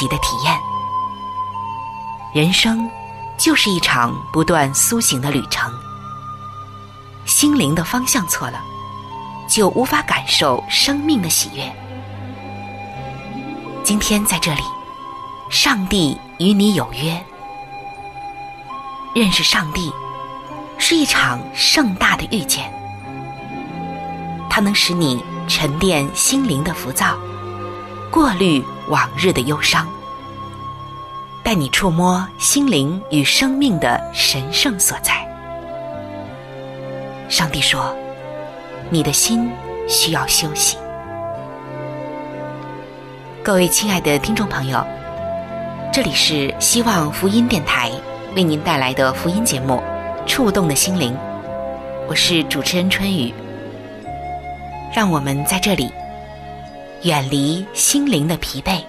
喜的体验。人生就是一场不断苏醒的旅程。心灵的方向错了，就无法感受生命的喜悦。今天在这里，上帝与你有约。认识上帝是一场盛大的遇见，它能使你沉淀心灵的浮躁，过滤往日的忧伤，带你触摸心灵与生命的神圣所在。上帝说：“你的心需要休息。”各位亲爱的听众朋友，这里是希望福音电台。为您带来的福音节目《触动的心灵》，我是主持人春雨。让我们在这里远离心灵的疲惫，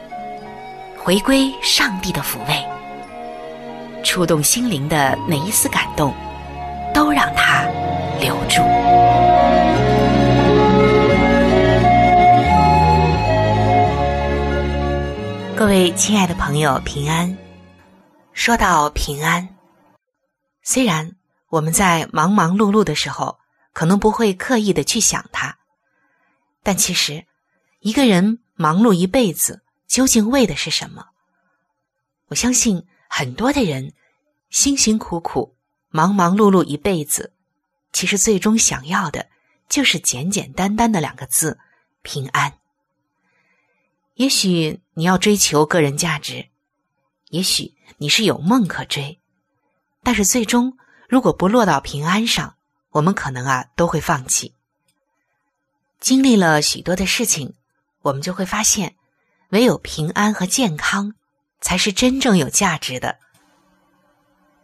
回归上帝的抚慰，触动心灵的每一丝感动，都让它留住。各位亲爱的朋友，平安。说到平安，虽然我们在忙忙碌碌的时候，可能不会刻意的去想它，但其实，一个人忙碌一辈子，究竟为的是什么？我相信很多的人辛辛苦苦、忙忙碌碌一辈子，其实最终想要的，就是简简单单的两个字：平安。也许你要追求个人价值。也许你是有梦可追，但是最终如果不落到平安上，我们可能啊都会放弃。经历了许多的事情，我们就会发现，唯有平安和健康才是真正有价值的。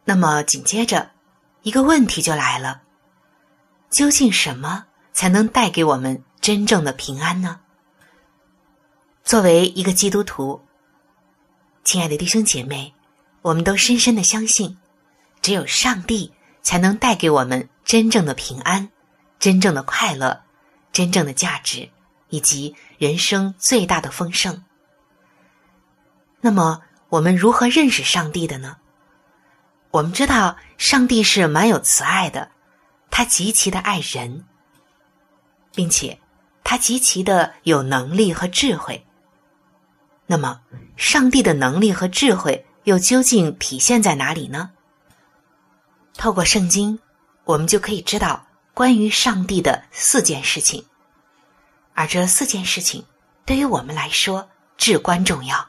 那么紧接着，一个问题就来了：究竟什么才能带给我们真正的平安呢？作为一个基督徒。亲爱的弟兄姐妹，我们都深深的相信，只有上帝才能带给我们真正的平安、真正的快乐、真正的价值以及人生最大的丰盛。那么，我们如何认识上帝的呢？我们知道，上帝是蛮有慈爱的，他极其的爱人，并且他极其的有能力和智慧。那么，上帝的能力和智慧又究竟体现在哪里呢？透过圣经，我们就可以知道关于上帝的四件事情，而这四件事情对于我们来说至关重要。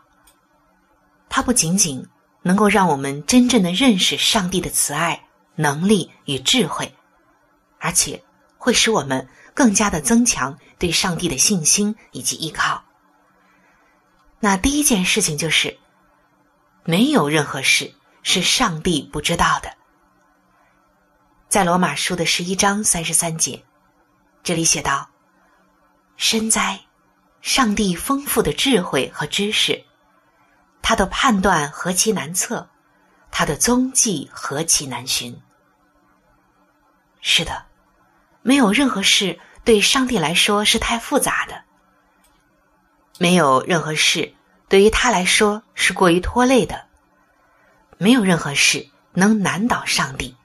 它不仅仅能够让我们真正的认识上帝的慈爱、能力与智慧，而且会使我们更加的增强对上帝的信心以及依靠。那第一件事情就是，没有任何事是上帝不知道的。在罗马书的十一章三十三节，这里写道：“深哉，上帝丰富的智慧和知识，他的判断何其难测，他的踪迹何其难寻。”是的，没有任何事对上帝来说是太复杂的。没有任何事对于他来说是过于拖累的，没有任何事能难倒上帝，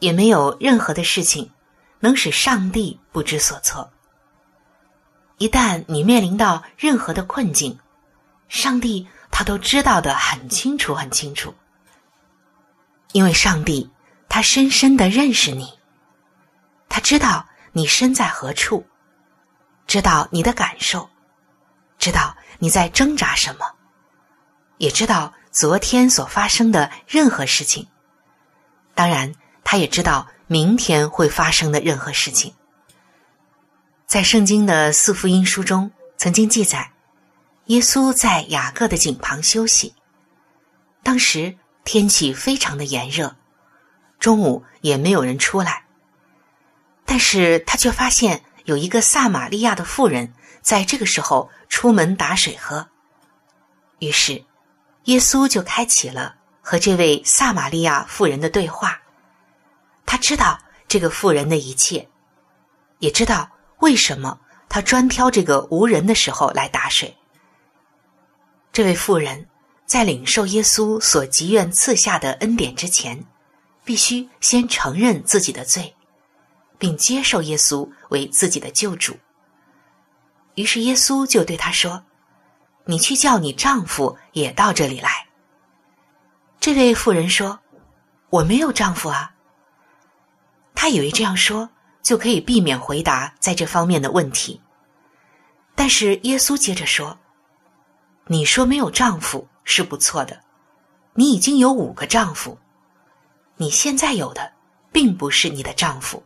也没有任何的事情能使上帝不知所措。一旦你面临到任何的困境，上帝他都知道的很清楚很清楚，因为上帝他深深的认识你，他知道你身在何处，知道你的感受。知道你在挣扎什么，也知道昨天所发生的任何事情。当然，他也知道明天会发生的任何事情。在圣经的四福音书中，曾经记载，耶稣在雅各的井旁休息。当时天气非常的炎热，中午也没有人出来，但是他却发现有一个撒玛利亚的妇人。在这个时候出门打水喝，于是耶稣就开启了和这位撒玛利亚妇人的对话。他知道这个妇人的一切，也知道为什么他专挑这个无人的时候来打水。这位妇人在领受耶稣所积愿赐下的恩典之前，必须先承认自己的罪，并接受耶稣为自己的救主。于是耶稣就对她说：“你去叫你丈夫也到这里来。”这位妇人说：“我没有丈夫啊。”她以为这样说就可以避免回答在这方面的问题。但是耶稣接着说：“你说没有丈夫是不错的，你已经有五个丈夫，你现在有的并不是你的丈夫，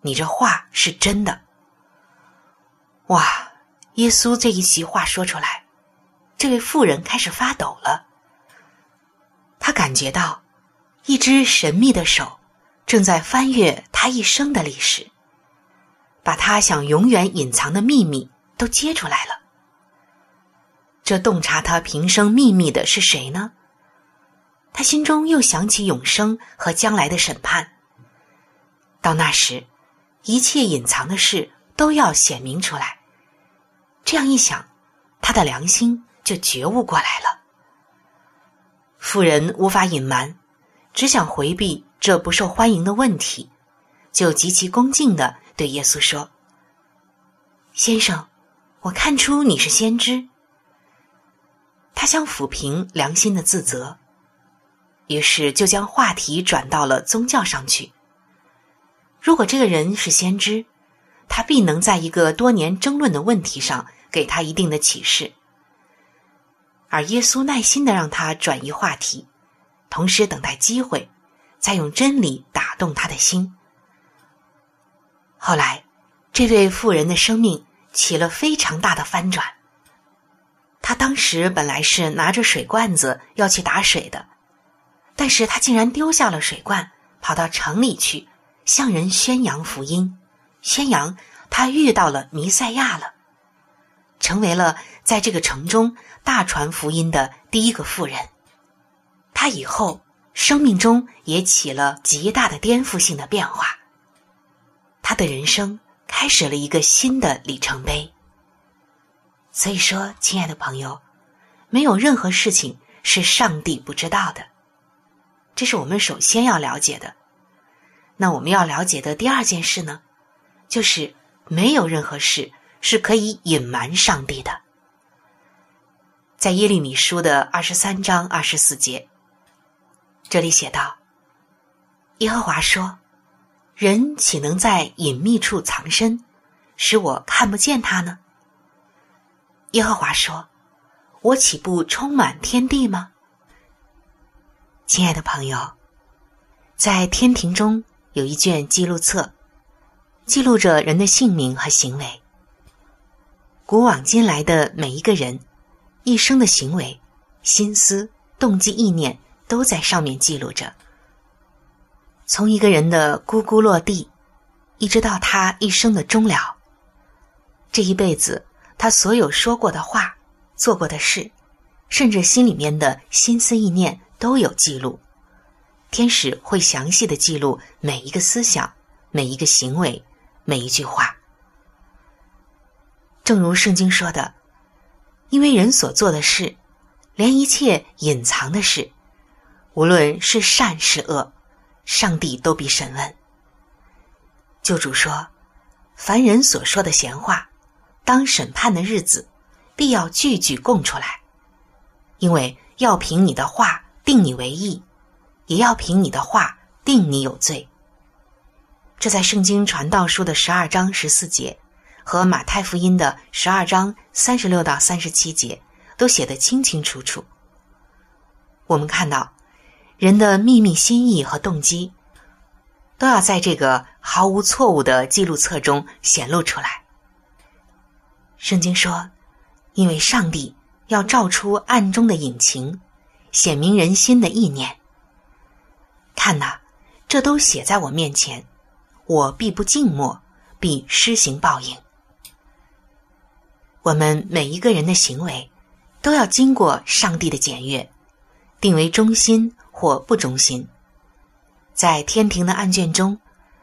你这话是真的。”哇！耶稣这一席话说出来，这位妇人开始发抖了。她感觉到一只神秘的手正在翻阅她一生的历史，把她想永远隐藏的秘密。都揭出来了。这洞察他平生秘密的是谁呢？他心中又想起永生和将来的审判。到那时，一切隐藏的事都要显明出来。这样一想，他的良心就觉悟过来了。妇人无法隐瞒，只想回避这不受欢迎的问题，就极其恭敬的对耶稣说：“先生。”我看出你是先知。他想抚平良心的自责，于是就将话题转到了宗教上去。如果这个人是先知，他必能在一个多年争论的问题上给他一定的启示。而耶稣耐心的让他转移话题，同时等待机会，再用真理打动他的心。后来，这位富人的生命。起了非常大的翻转。他当时本来是拿着水罐子要去打水的，但是他竟然丢下了水罐，跑到城里去向人宣扬福音，宣扬他遇到了弥赛亚了，成为了在这个城中大传福音的第一个妇人。他以后生命中也起了极大的颠覆性的变化，他的人生。开始了一个新的里程碑。所以说，亲爱的朋友，没有任何事情是上帝不知道的，这是我们首先要了解的。那我们要了解的第二件事呢，就是没有任何事是可以隐瞒上帝的。在耶利米书的二十三章二十四节，这里写道：“耶和华说。”人岂能在隐秘处藏身，使我看不见他呢？耶和华说：“我岂不充满天地吗？”亲爱的朋友，在天庭中有一卷记录册，记录着人的姓名和行为。古往今来的每一个人一生的行为、心思、动机、意念，都在上面记录着。从一个人的咕咕落地，一直到他一生的终了，这一辈子他所有说过的话、做过的事，甚至心里面的心思意念都有记录。天使会详细的记录每一个思想、每一个行为、每一句话。正如圣经说的，因为人所做的事，连一切隐藏的事，无论是善是恶。上帝都必审问。救主说：“凡人所说的闲话，当审判的日子，必要句句供出来，因为要凭你的话定你为义，也要凭你的话定你有罪。”这在《圣经传道书》的十二章十四节和马太福音的十二章三十六到三十七节都写得清清楚楚。我们看到。人的秘密心意和动机，都要在这个毫无错误的记录册中显露出来。圣经说：“因为上帝要照出暗中的隐情，显明人心的意念。看呐，这都写在我面前，我必不静默，必施行报应。我们每一个人的行为，都要经过上帝的检阅，定为中心。”或不忠心，在天庭的案卷中，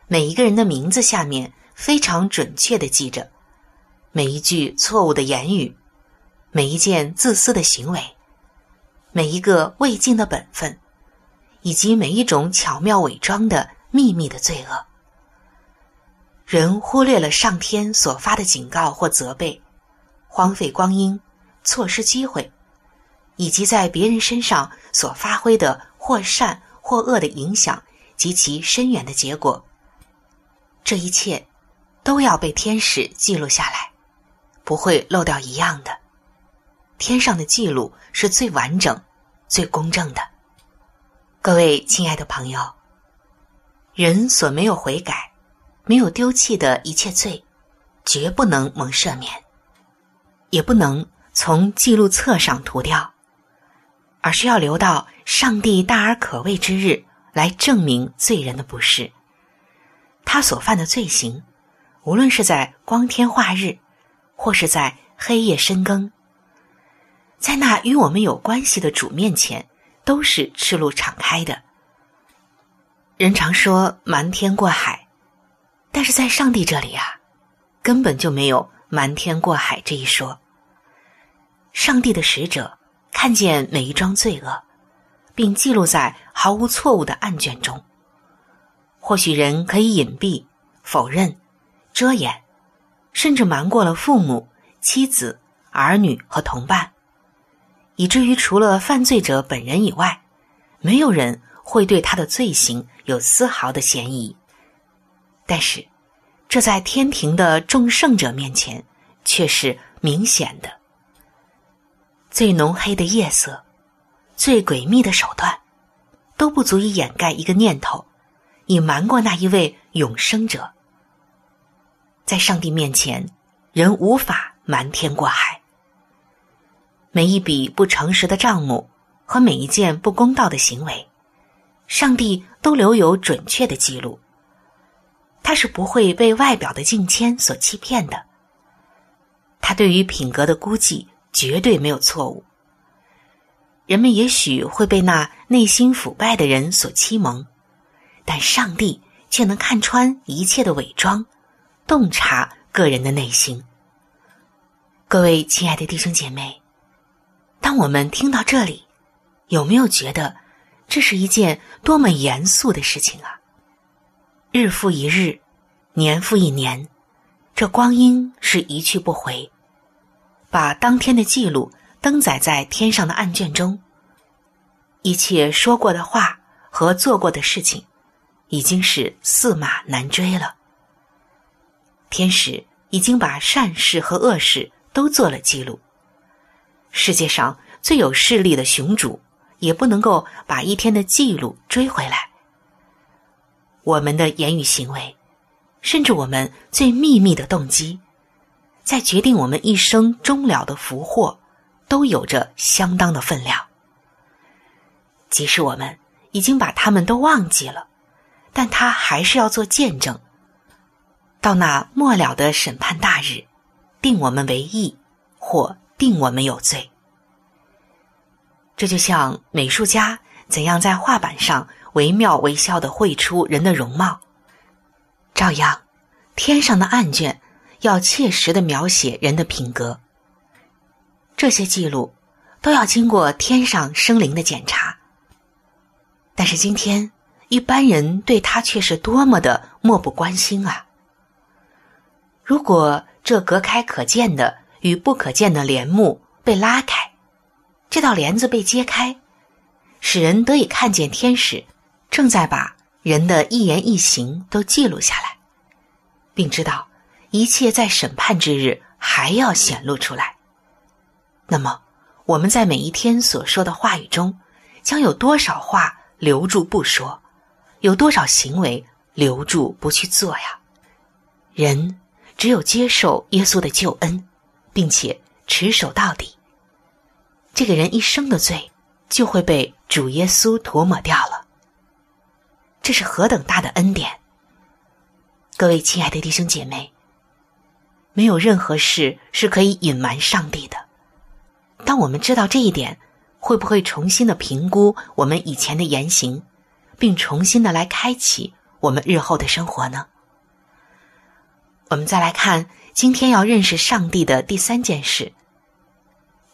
每一个人的名字下面非常准确的记着每一句错误的言语，每一件自私的行为，每一个未尽的本分，以及每一种巧妙伪装的秘密的罪恶。人忽略了上天所发的警告或责备，荒废光阴，错失机会，以及在别人身上所发挥的或善或恶的影响及其深远的结果。这一切都要被天使记录下来，不会漏掉一样的。天上的记录是最完整、最公正的。各位亲爱的朋友，人所没有悔改、没有丢弃的一切罪，绝不能蒙赦免，也不能从记录册上涂掉，而是要留到上帝大而可畏之日来证明罪人的不是。他所犯的罪行，无论是在光天化日，或是在黑夜深更，在那与我们有关系的主面前，都是赤露敞开的。人常说瞒天过海，但是在上帝这里啊，根本就没有瞒天过海这一说。上帝的使者看见每一桩罪恶，并记录在毫无错误的案卷中。或许人可以隐蔽、否认、遮掩，甚至瞒过了父母、妻子、儿女和同伴，以至于除了犯罪者本人以外，没有人会对他的罪行有丝毫的嫌疑。但是，这在天庭的众圣者面前却是明显的。最浓黑的夜色，最诡秘的手段，都不足以掩盖一个念头。以瞒过那一位永生者，在上帝面前，人无法瞒天过海。每一笔不诚实的账目和每一件不公道的行为，上帝都留有准确的记录。他是不会被外表的境迁所欺骗的。他对于品格的估计绝对没有错误。人们也许会被那内心腐败的人所欺蒙。但上帝却能看穿一切的伪装，洞察个人的内心。各位亲爱的弟兄姐妹，当我们听到这里，有没有觉得这是一件多么严肃的事情啊？日复一日，年复一年，这光阴是一去不回。把当天的记录登载在天上的案卷中，一切说过的话和做过的事情。已经是驷马难追了。天使已经把善事和恶事都做了记录。世界上最有势力的雄主也不能够把一天的记录追回来。我们的言语行为，甚至我们最秘密的动机，在决定我们一生终了的福祸，都有着相当的分量。即使我们已经把他们都忘记了。但他还是要做见证，到那末了的审判大日，定我们为义，或定我们有罪。这就像美术家怎样在画板上惟妙惟肖的绘出人的容貌，照样，天上的案卷要切实的描写人的品格。这些记录都要经过天上生灵的检查。但是今天。一般人对他却是多么的漠不关心啊！如果这隔开可见的与不可见的帘幕被拉开，这道帘子被揭开，使人得以看见天使正在把人的一言一行都记录下来，并知道一切在审判之日还要显露出来。那么，我们在每一天所说的话语中，将有多少话留住不说？有多少行为留住不去做呀？人只有接受耶稣的救恩，并且持守到底，这个人一生的罪就会被主耶稣涂抹掉了。这是何等大的恩典！各位亲爱的弟兄姐妹，没有任何事是可以隐瞒上帝的。当我们知道这一点，会不会重新的评估我们以前的言行？并重新的来开启我们日后的生活呢？我们再来看今天要认识上帝的第三件事，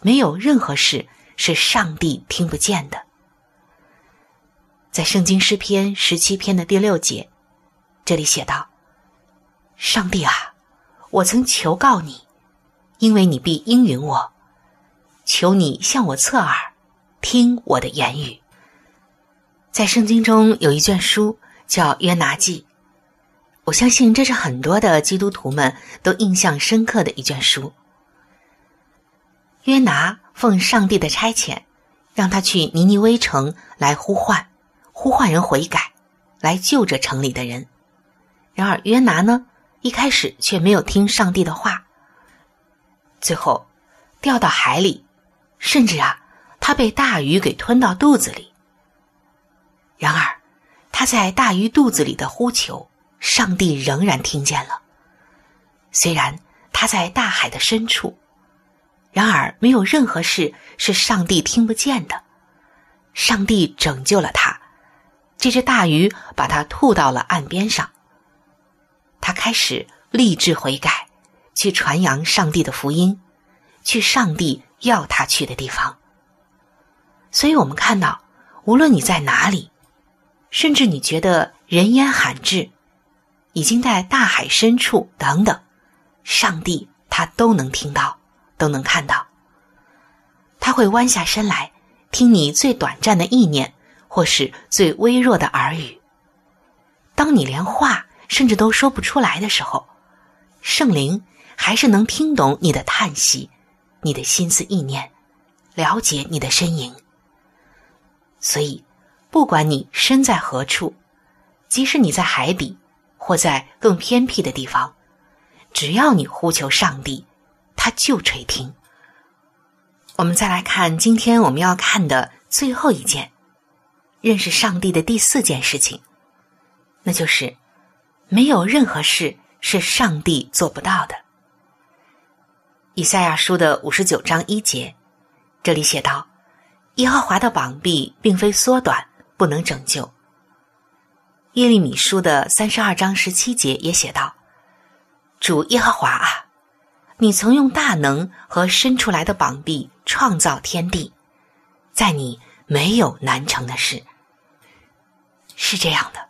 没有任何事是上帝听不见的。在圣经诗篇十七篇的第六节，这里写道：“上帝啊，我曾求告你，因为你必应允我。求你向我侧耳，听我的言语。”在圣经中有一卷书叫《约拿记》，我相信这是很多的基督徒们都印象深刻的一卷书。约拿奉上帝的差遣，让他去尼尼微城来呼唤。呼唤人悔改，来救这城里的人。然而约拿呢，一开始却没有听上帝的话，最后掉到海里，甚至啊，他被大鱼给吞到肚子里。然而他在大鱼肚子里的呼求，上帝仍然听见了。虽然他在大海的深处，然而没有任何事是上帝听不见的。上帝拯救了他。这只大鱼把它吐到了岸边上。他开始立志悔改，去传扬上帝的福音，去上帝要他去的地方。所以，我们看到，无论你在哪里，甚至你觉得人烟罕至，已经在大海深处等等，上帝他都能听到，都能看到。他会弯下身来，听你最短暂的意念。或是最微弱的耳语。当你连话甚至都说不出来的时候，圣灵还是能听懂你的叹息、你的心思意念，了解你的身影。所以，不管你身在何处，即使你在海底或在更偏僻的地方，只要你呼求上帝，他就垂听。我们再来看今天我们要看的最后一件。认识上帝的第四件事情，那就是没有任何事是上帝做不到的。以赛亚书的五十九章一节，这里写道：“耶和华的膀臂并非缩短，不能拯救。”耶利米书的三十二章十七节也写道：“主耶和华啊，你曾用大能和伸出来的膀臂创造天地，在你没有难成的事。”是这样的，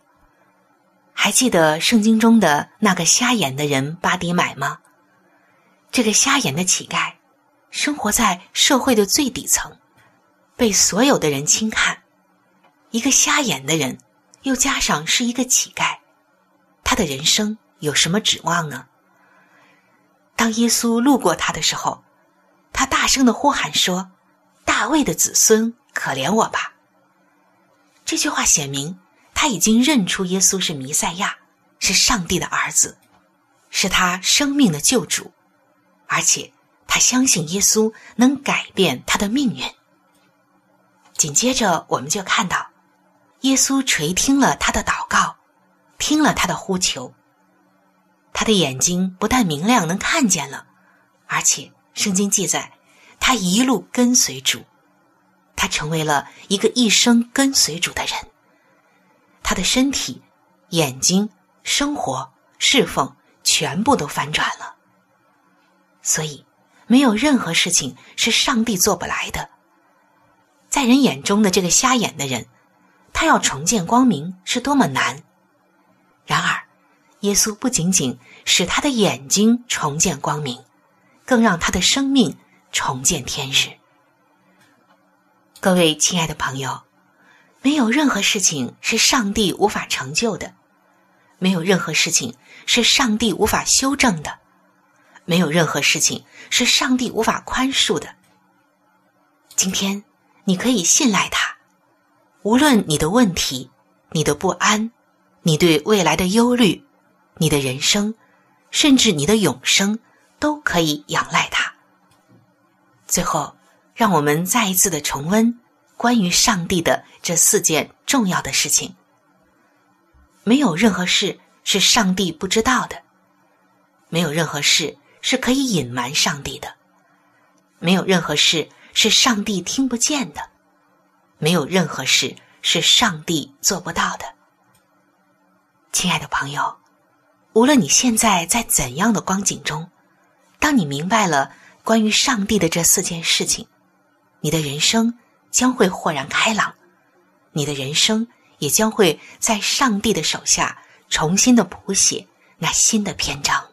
还记得圣经中的那个瞎眼的人巴迪买吗？这个瞎眼的乞丐，生活在社会的最底层，被所有的人轻看。一个瞎眼的人，又加上是一个乞丐，他的人生有什么指望呢？当耶稣路过他的时候，他大声的呼喊说：“大卫的子孙，可怜我吧！”这句话写明。他已经认出耶稣是弥赛亚，是上帝的儿子，是他生命的救主，而且他相信耶稣能改变他的命运。紧接着，我们就看到，耶稣垂听了他的祷告，听了他的呼求，他的眼睛不但明亮能看见了，而且圣经记载，他一路跟随主，他成为了一个一生跟随主的人。他的身体、眼睛、生活、侍奉，全部都翻转了。所以，没有任何事情是上帝做不来的。在人眼中的这个瞎眼的人，他要重见光明是多么难。然而，耶稣不仅仅使他的眼睛重见光明，更让他的生命重见天日。各位亲爱的朋友。没有任何事情是上帝无法成就的，没有任何事情是上帝无法修正的，没有任何事情是上帝无法宽恕的。今天你可以信赖他，无论你的问题、你的不安、你对未来的忧虑、你的人生，甚至你的永生，都可以仰赖他。最后，让我们再一次的重温。关于上帝的这四件重要的事情，没有任何事是上帝不知道的，没有任何事是可以隐瞒上帝的，没有任何事是上帝听不见的，没有任何事是上帝做不到的。亲爱的朋友，无论你现在在怎样的光景中，当你明白了关于上帝的这四件事情，你的人生将会豁然开朗，你的人生也将会在上帝的手下重新的谱写那新的篇章。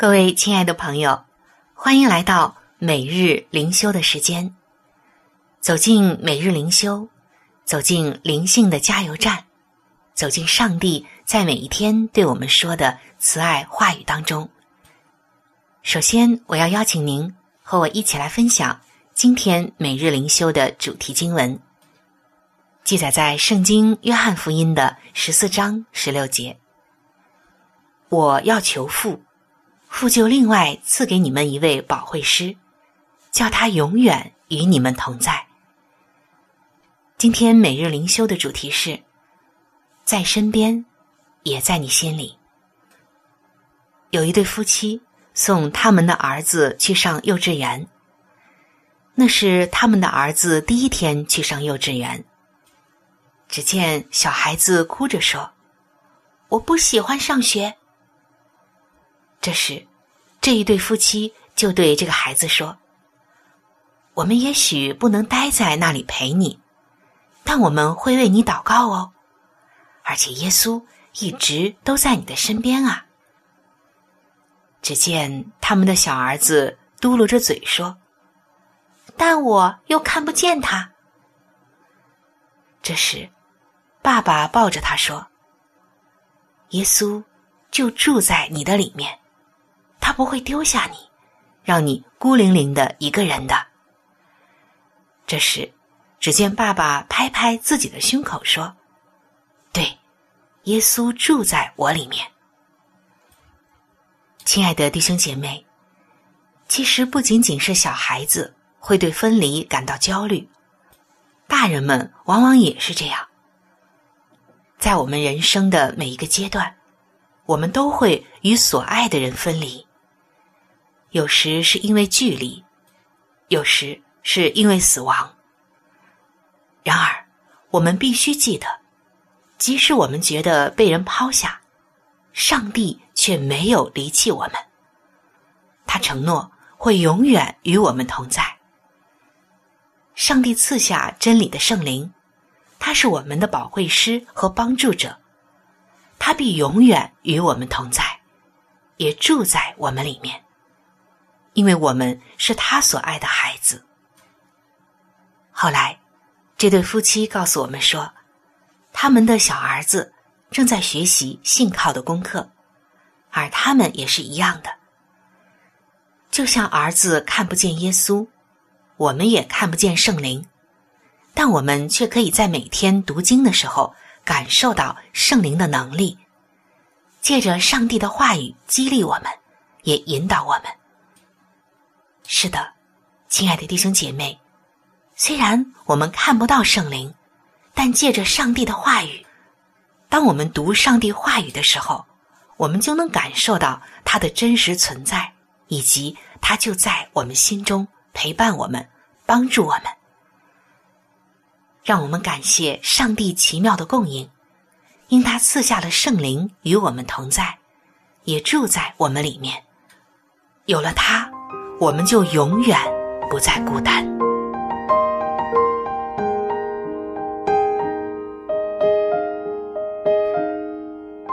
各位亲爱的朋友，欢迎来到每日灵修的时间。走进每日灵修，走进灵性的加油站。走进上帝在每一天对我们说的慈爱话语当中。首先，我要邀请您和我一起来分享今天每日灵修的主题经文，记载在圣经约翰福音的十四章十六节。我要求父，父就另外赐给你们一位保惠师，叫他永远与你们同在。今天每日灵修的主题是。在身边，也在你心里。有一对夫妻送他们的儿子去上幼稚园，那是他们的儿子第一天去上幼稚园。只见小孩子哭着说：“我不喜欢上学。”这时，这一对夫妻就对这个孩子说：“我们也许不能待在那里陪你，但我们会为你祷告哦。”而且耶稣一直都在你的身边啊！只见他们的小儿子嘟噜着嘴说：“但我又看不见他。”这时，爸爸抱着他说：“耶稣就住在你的里面，他不会丢下你，让你孤零零的一个人的。”这时，只见爸爸拍拍自己的胸口说：“对。”耶稣住在我里面，亲爱的弟兄姐妹，其实不仅仅是小孩子会对分离感到焦虑，大人们往往也是这样。在我们人生的每一个阶段，我们都会与所爱的人分离，有时是因为距离，有时是因为死亡。然而，我们必须记得。即使我们觉得被人抛下，上帝却没有离弃我们。他承诺会永远与我们同在。上帝赐下真理的圣灵，他是我们的保惠师和帮助者，他必永远与我们同在，也住在我们里面，因为我们是他所爱的孩子。后来，这对夫妻告诉我们说。他们的小儿子正在学习信靠的功课，而他们也是一样的。就像儿子看不见耶稣，我们也看不见圣灵，但我们却可以在每天读经的时候感受到圣灵的能力，借着上帝的话语激励我们，也引导我们。是的，亲爱的弟兄姐妹，虽然我们看不到圣灵。但借着上帝的话语，当我们读上帝话语的时候，我们就能感受到它的真实存在，以及它就在我们心中陪伴我们，帮助我们。让我们感谢上帝奇妙的供应，因他赐下了圣灵与我们同在，也住在我们里面。有了他，我们就永远不再孤单。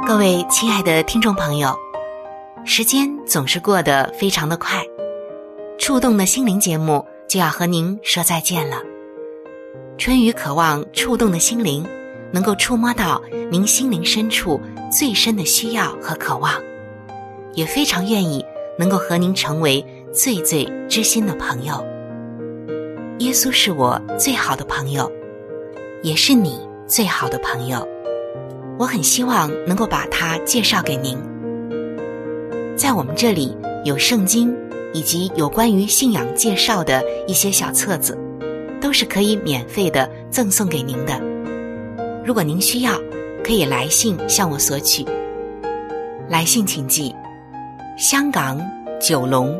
各位亲爱的听众朋友，时间总是过得非常的快，触动的心灵节目就要和您说再见了。春雨渴望触动的心灵，能够触摸到您心灵深处最深的需要和渴望，也非常愿意能够和您成为最最知心的朋友。耶稣是我最好的朋友，也是你最好的朋友。我很希望能够把它介绍给您。在我们这里有圣经以及有关于信仰介绍的一些小册子，都是可以免费的赠送给您的。如果您需要，可以来信向我索取。来信请寄：香港九龙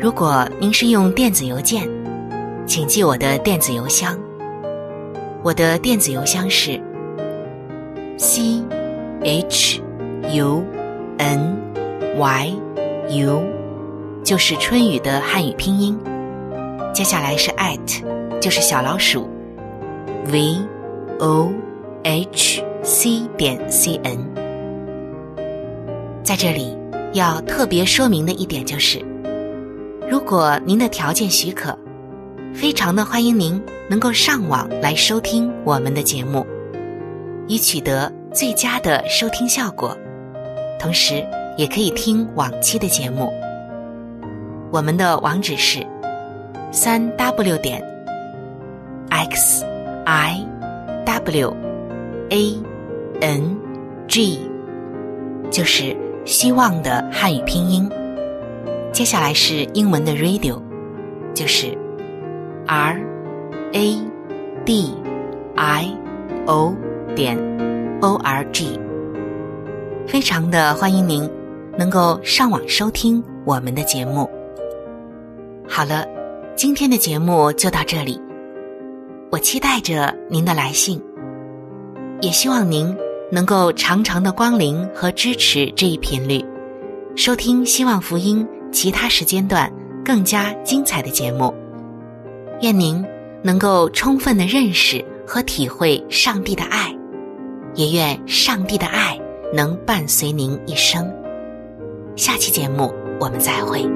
如果您是用电子邮件，请记我的电子邮箱。我的电子邮箱是。c h u n y u 就是春雨的汉语拼音，接下来是 at，就是小老鼠 v o h c 点 c n。在这里要特别说明的一点就是，如果您的条件许可，非常的欢迎您能够上网来收听我们的节目。以取得最佳的收听效果，同时也可以听往期的节目。我们的网址是三 w 点 x i w a n g，就是希望的汉语拼音。接下来是英文的 radio，就是 r a d i o。点 o r g，非常的欢迎您能够上网收听我们的节目。好了，今天的节目就到这里，我期待着您的来信，也希望您能够常常的光临和支持这一频率，收听希望福音其他时间段更加精彩的节目。愿您能够充分的认识和体会上帝的爱。也愿上帝的爱能伴随您一生。下期节目我们再会。